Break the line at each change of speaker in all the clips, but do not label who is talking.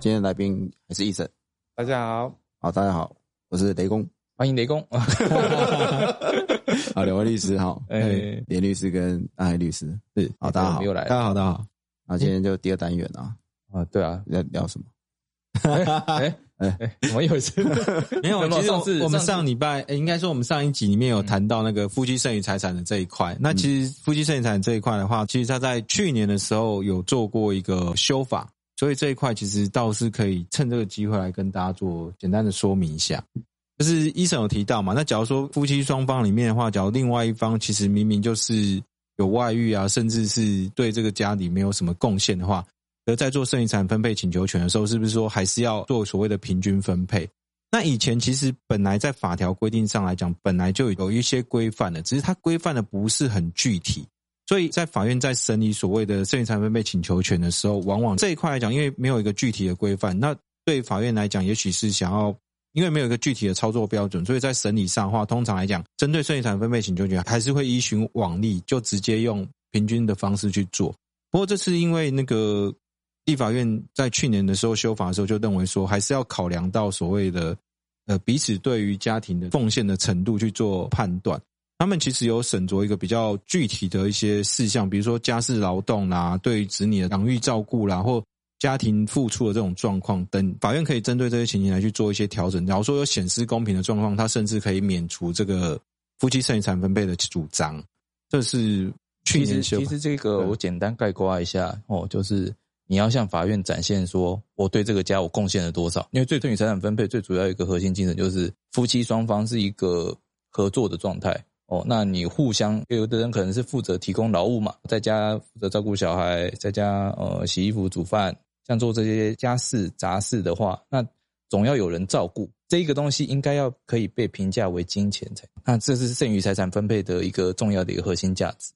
今天来宾还是医生。
大家好，
好，大家好，我是雷公，
欢迎雷公。
好，两位律师好，
哎。
哎，连律师跟安海律师。是，好，大家好，
又来。了
大家好，大家好。
那今天就第二单元啊，
啊，对啊，
要聊什么？
哎哎哎，怎么又一次？
没有，其实
上次
我们
上
礼拜，诶应该说我们上一集里面有谈到那个夫妻剩余财产的这一块。那其实夫妻剩余财产这一块的话，其实他在去年的时候有做过一个修法，所以这一块其实倒是可以趁这个机会来跟大家做简单的说明一下。就是医生有提到嘛，那假如说夫妻双方里面的话，假如另外一方其实明明就是有外遇啊，甚至是对这个家里没有什么贡献的话，而在做剩余产分配请求权的时候，是不是说还是要做所谓的平均分配？那以前其实本来在法条规定上来讲，本来就有一些规范的，只是它规范的不是很具体，所以在法院在审理所谓的剩余财产分配请求权的时候，往往这一块来讲，因为没有一个具体的规范，那对法院来讲，也许是想要。因为没有一个具体的操作标准，所以在审理上的话，通常来讲，针对剩余财产分配请求权，还是会依循往例，就直接用平均的方式去做。不过这次因为那个立法院在去年的时候修法的时候，就认为说，还是要考量到所谓的呃彼此对于家庭的奉献的程度去做判断。他们其实有审酌一个比较具体的一些事项，比如说家事劳动啦，对于子女的养育照顾啦，或家庭付出的这种状况等，法院可以针对这些情形来去做一些调整。假如说有显示公平的状况，他甚至可以免除这个夫妻剩余产分配的主张。这是去
其实
年
其实这个我简单概括一下哦，就是你要向法院展现说我对这个家我贡献了多少。因为最剩余财产分配最主要一个核心精神就是夫妻双方是一个合作的状态哦。那你互相有的人可能是负责提供劳务嘛，在家负责照顾小孩，在家呃洗衣服、煮饭。像做这些家事杂事的话，那总要有人照顾，这一个东西应该要可以被评价为金钱才。那这是剩余财产分配的一个重要的一个核心价值。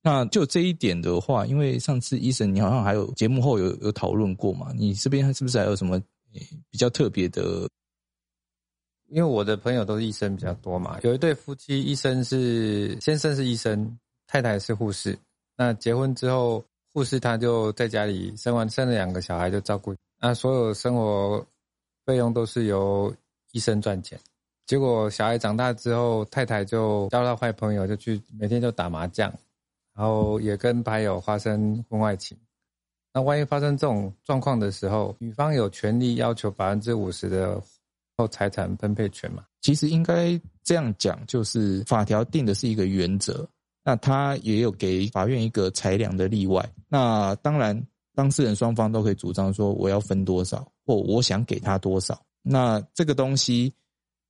那就这一点的话，因为上次医生你好像还有节目后有有讨论过嘛，你这边是不是还有什么比较特别的？
因为我的朋友都是医生比较多嘛，有一对夫妻，医生是先生是医生，太太是护士。那结婚之后。护士他就在家里生完生了两个小孩就照顾，那所有生活费用都是由医生赚钱。结果小孩长大之后，太太就交到坏朋友，就去每天就打麻将，然后也跟牌友发生婚外情。那万一发生这种状况的时候，女方有权利要求百分之五十的后财产分配权嘛？
其实应该这样讲，就是法条定的是一个原则。那他也有给法院一个裁量的例外。那当然，当事人双方都可以主张说我要分多少，或我想给他多少。那这个东西，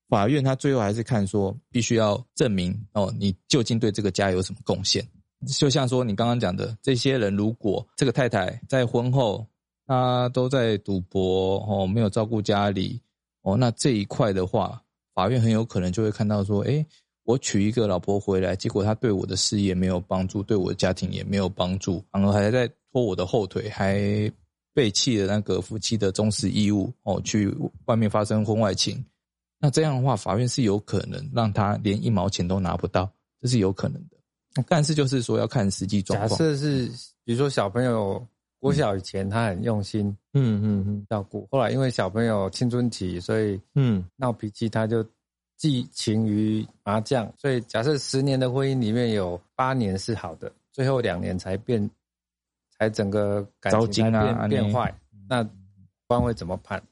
法院他最后还是看说，必须要证明哦，你究竟对这个家有什么贡献。就像说你刚刚讲的，这些人如果这个太太在婚后，她都在赌博哦，没有照顾家里哦，那这一块的话，法院很有可能就会看到说，哎。我娶一个老婆回来，结果她对我的事业没有帮助，对我的家庭也没有帮助，反而还在拖我的后腿，还背弃了那个夫妻的忠实义务哦，去外面发生婚外情。那这样的话，法院是有可能让他连一毛钱都拿不到，这是有可能的。但是就是说要看实际状况。
假设是比如说小朋友国小以前他很用心，嗯嗯嗯照顾，后来因为小朋友青春期，所以嗯闹脾气，他就。寄情于麻将，所以假设十年的婚姻里面有八年是好的，最后两年才变，才整个感情变变坏，那官会怎么判？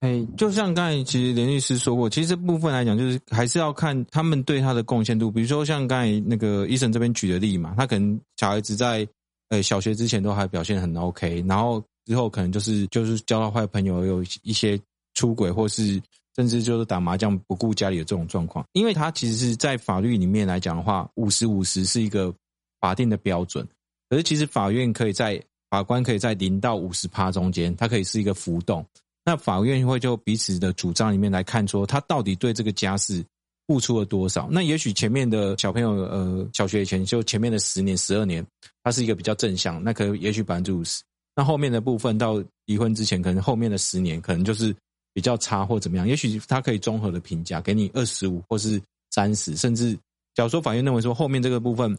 哎，就像刚才其实连律师说过，其实这部分来讲，就是还是要看他们对他的贡献度。比如说像刚才那个医生这边举的例嘛，他可能小孩子在呃小学之前都还表现很 OK，然后之后可能就是就是交到坏朋友，有一些出轨或是。甚至就是打麻将不顾家里的这种状况，因为他其实是在法律里面来讲的话，五十五十是一个法定的标准。可是其实法院可以在法官可以在零到五十趴中间，它可以是一个浮动。那法院会就彼此的主张里面来看，说他到底对这个家事付出了多少。那也许前面的小朋友，呃，小学以前就前面的十年、十二年，它是一个比较正向，那可能也许百分之五十。那后面的部分到离婚之前，可能后面的十年可能就是。比较差或怎么样？也许他可以综合的评价，给你二十五或是三十，甚至假如说法院认为说后面这个部分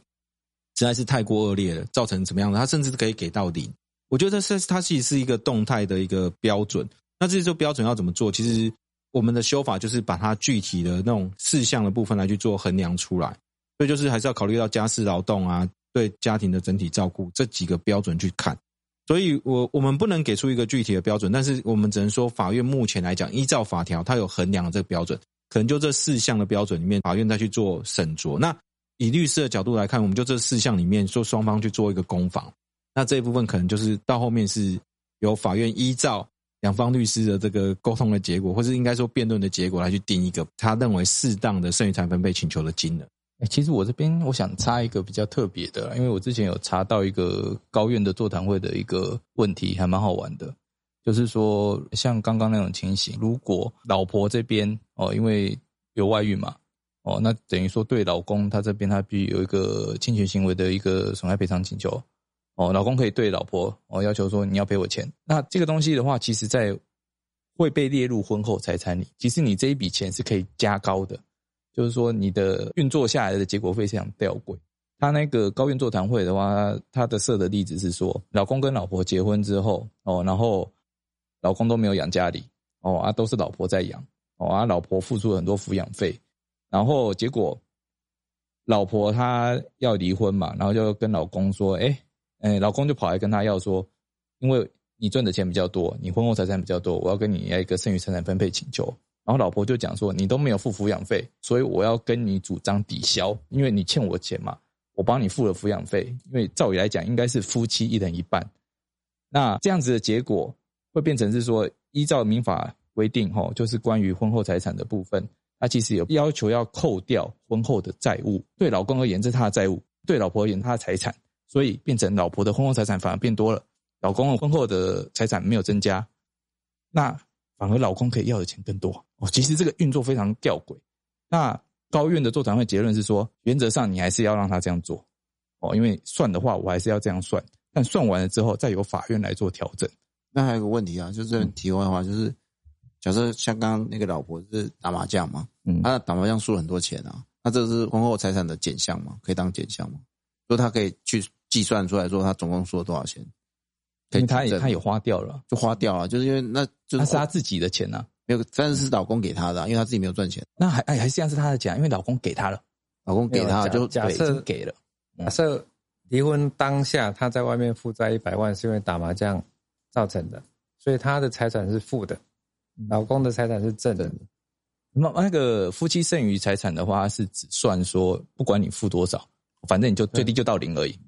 实在是太过恶劣了，造成怎么样的，他甚至可以给到零，我觉得这是它其实是一个动态的一个标准。那这些标准要怎么做？其实我们的修法就是把它具体的那种事项的部分来去做衡量出来。所以就是还是要考虑到家事劳动啊，对家庭的整体照顾这几个标准去看。所以我我们不能给出一个具体的标准，但是我们只能说法院目前来讲，依照法条，它有衡量的这个标准，可能就这四项的标准里面，法院再去做审酌。那以律师的角度来看，我们就这四项里面，说双方去做一个攻防。那这一部分可能就是到后面是由法院依照。两方律师的这个沟通的结果，或是应该说辩论的结果，来去定一个他认为适当的剩余财分配请求的金额。
哎，其实我这边我想插一个比较特别的，因为我之前有查到一个高院的座谈会的一个问题，还蛮好玩的，就是说像刚刚那种情形，如果老婆这边哦，因为有外遇嘛，哦，那等于说对老公他这边他必须有一个侵权行为的一个损害赔偿请求。哦，老公可以对老婆哦要求说你要赔我钱。那这个东西的话，其实在会被列入婚后财产里。其实你这一笔钱是可以加高的，就是说你的运作下来的结果非常吊诡。他那个高院座谈会的话，他的设的例子是说，老公跟老婆结婚之后哦，然后老公都没有养家里哦啊，都是老婆在养哦啊，老婆付出了很多抚养费，然后结果老婆她要离婚嘛，然后就跟老公说，哎。哎，老公就跑来跟他要说，因为你赚的钱比较多，你婚后财产比较多，我要跟你要一个剩余财产分配请求。然后老婆就讲说，你都没有付抚养费，所以我要跟你主张抵消，因为你欠我钱嘛，我帮你付了抚养费。因为照理来讲，应该是夫妻一人一半。那这样子的结果会变成是说，依照民法规定，哈，就是关于婚后财产的部分，他其实有要求要扣掉婚后的债务。对老公而言，这是他的债务；对老婆而言，他的财产。所以变成老婆的婚后财产反而变多了，老公的婚后的财产没有增加，那反而老公可以要的钱更多哦。其实这个运作非常吊诡。那高院的座谈会结论是说，原则上你还是要让他这样做哦，因为算的话我还是要这样算，但算完了之后再由法院来做调整。
那还有个问题啊，就是题外话，就是假设像刚刚那个老婆是打麻将嘛，嗯，他打麻将输了很多钱啊，那这是婚后财产的减项吗？可以当减项吗？说他可以去。计算出来说他总共输了多少钱？
因为他也他也花掉了，
就花掉了，就是因为那就是
他自己的钱呐，
没有，但是是老公给他的，因为他自己没有赚钱。
那还哎还是这样是他的钱，因为老公给他了，
老公给他就
假设
给了。
假设离婚当下他在外面负债一百万是因为打麻将造成的，所以他的财产是负的，老公的财产是正的。
那那个夫妻剩余财产的话是只算说不管你付多少，反正你就最低就到零而已。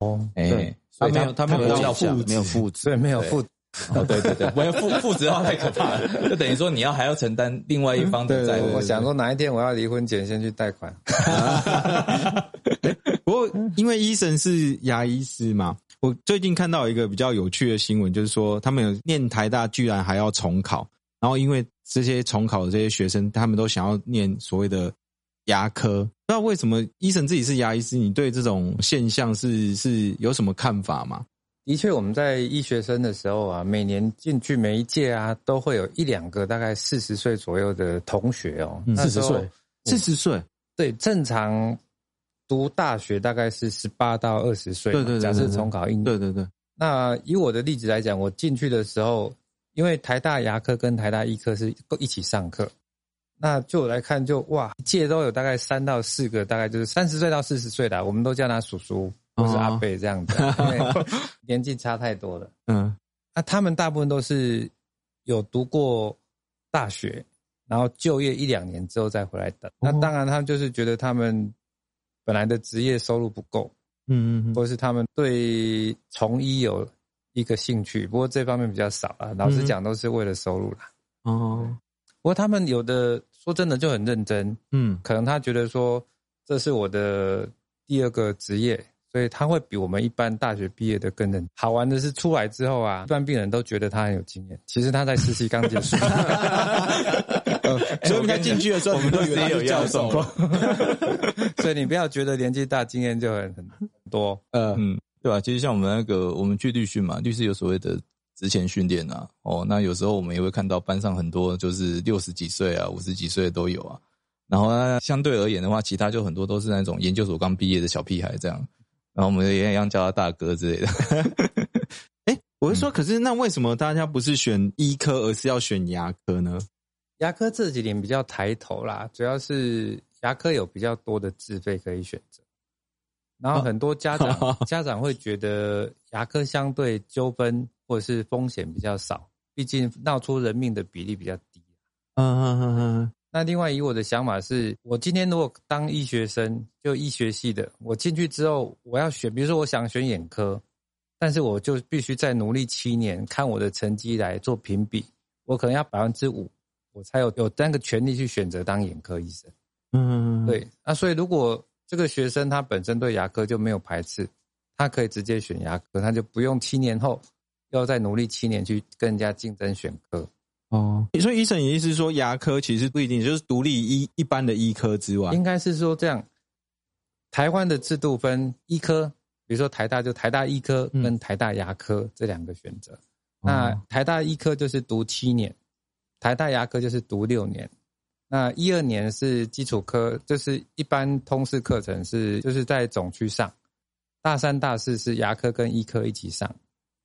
哦，哎，
他没有，他没有负，
没有负，
所以没有负。
哦，对对对，没有负负值的话太可怕了，就等于说你要还要承担另外一方的债务。
我想说哪一天我要离婚前先去贷款。
不过因为医生是牙医师嘛，我最近看到一个比较有趣的新闻，就是说他们有念台大居然还要重考，然后因为这些重考的这些学生，他们都想要念所谓的。牙科，那为什么医生自己是牙医师？你对这种现象是是有什么看法吗？
的确，我们在医学生的时候啊，每年进去每一届啊，都会有一两个大概四十岁左右的同学哦。
四十岁，四十岁，
对，正常读大学大概是十八到二十岁。
对对对，
假设重考一年。
对对对。
那以我的例子来讲，我进去的时候，因为台大牙科跟台大医科是一起上课。那就我来看，就哇，一届都有大概三到四个，大概就是三十岁到四十岁的，我们都叫他叔叔或是阿伯这样子，因为年纪差太多了。嗯，那他们大部分都是有读过大学，然后就业一两年之后再回来等。那当然，他们就是觉得他们本来的职业收入不够，嗯嗯，或是他们对从医有一个兴趣，不过这方面比较少啊。老实讲，都是为了收入啦。哦。不过他们有的说真的就很认真，嗯，可能他觉得说这是我的第二个职业，所以他会比我们一般大学毕业的更认。好玩的是出来之后啊，一般病人都觉得他很有经验，其实他在实习刚结束，
所以他进去的时候我们都以为有教授，
所以你不要觉得年纪大经验就很很多，
嗯，对吧？其实像我们那个我们去律训嘛，律师有所谓的。之前训练啊，哦，那有时候我们也会看到班上很多就是六十几岁啊、五十几岁的都有啊。然后相对而言的话，其他就很多都是那种研究所刚毕业的小屁孩这样。然后我们也一样叫他大哥之类的。
哎，我是说，可是那为什么大家不是选医科，而是要选牙科呢？
牙科这几年比较抬头啦，主要是牙科有比较多的自费可以选择，然后很多家长 家长会觉得牙科相对纠纷或者是风险比较少，毕竟闹出人命的比例比较低。嗯嗯嗯嗯。那另外以我的想法是，我今天如果当医学生，就医学系的，我进去之后我要选，比如说我想选眼科。但是我就必须再努力七年，看我的成绩来做评比。我可能要百分之五，我才有有那个权利去选择当眼科医生。嗯，对。那所以如果这个学生他本身对牙科就没有排斥，他可以直接选牙科，他就不用七年后要再努力七年去跟人家竞争选科。
哦，所以医生也意思是说，牙科其实不一定就是独立医一般的医科之外，
应该是说这样。台湾的制度分医科。比如说台大就台大医科跟台大牙科这两个选择，那台大医科就是读七年，台大牙科就是读六年。那一二年是基础科，就是一般通识课程是就是在总区上，大三大四是牙科跟医科一起上，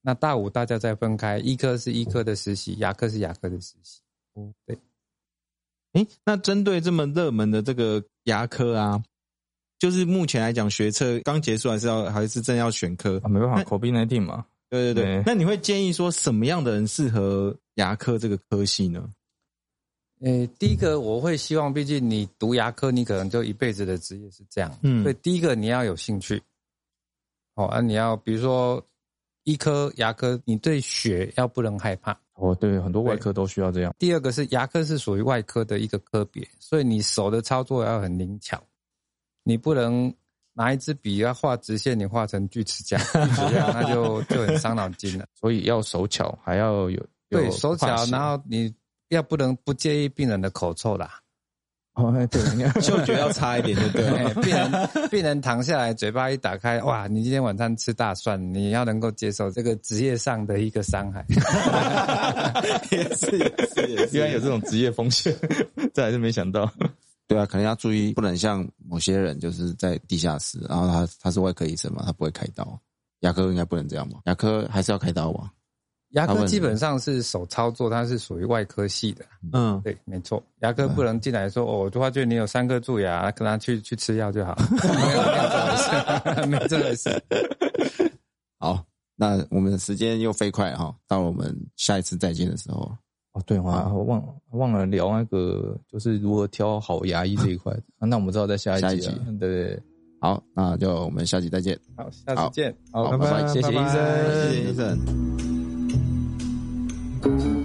那大五大家再分开，医科是医科的实习，牙科是牙科的实习。哦，对。
哎，那针对这么热门的这个牙科啊。就是目前来讲，学测刚结束，还是要还是正要选科
啊？没办法，口鼻难听嘛。
对对对，那你会建议说什么样的人适合牙科这个科系呢？
呃，第一个我会希望，毕竟你读牙科，你可能就一辈子的职业是这样。嗯，所以第一个你要有兴趣。哦，啊，你要比如说医科、牙科，你对血要不能害怕。
哦，对，很多外科都需要这样。
第二个是牙科是属于外科的一个科别，所以你手的操作要很灵巧。你不能拿一支笔要画直线，你画成锯齿架，锯齿架那就就很伤脑筋了。
所以要手巧，还要有
对手巧，然后你要不能不介意病人的口臭啦。
哦，对，
嗅觉要差一点，就对。
病人 病人躺下来，嘴巴一打开，哇，你今天晚上吃大蒜，你要能够接受这个职业上的一个伤害。
也是也是也是，
原来有这种职业风险，这还是没想到。
对啊，可能要注意，不能像某些人就是在地下室，然后他他是外科医生嘛，他不会开刀。牙科应该不能这样吧？牙科还是要开刀吧？
牙科基本上是手操作，它是属于外科系的。嗯，对，没错。牙科不能进来说哦，我发觉你有三颗蛀牙，跟他去去吃药就好。没有这回事。
好，那我们的时间又飞快哈，到我们下一次再见的时候。
哦，对，我忘忘了聊那个，就是如何挑好牙医这一块。那我们知道在下一集，对，
好，那就我们下集再见。
好，下次见。
好，拜拜，
谢谢医生，
谢谢医生。Thank you.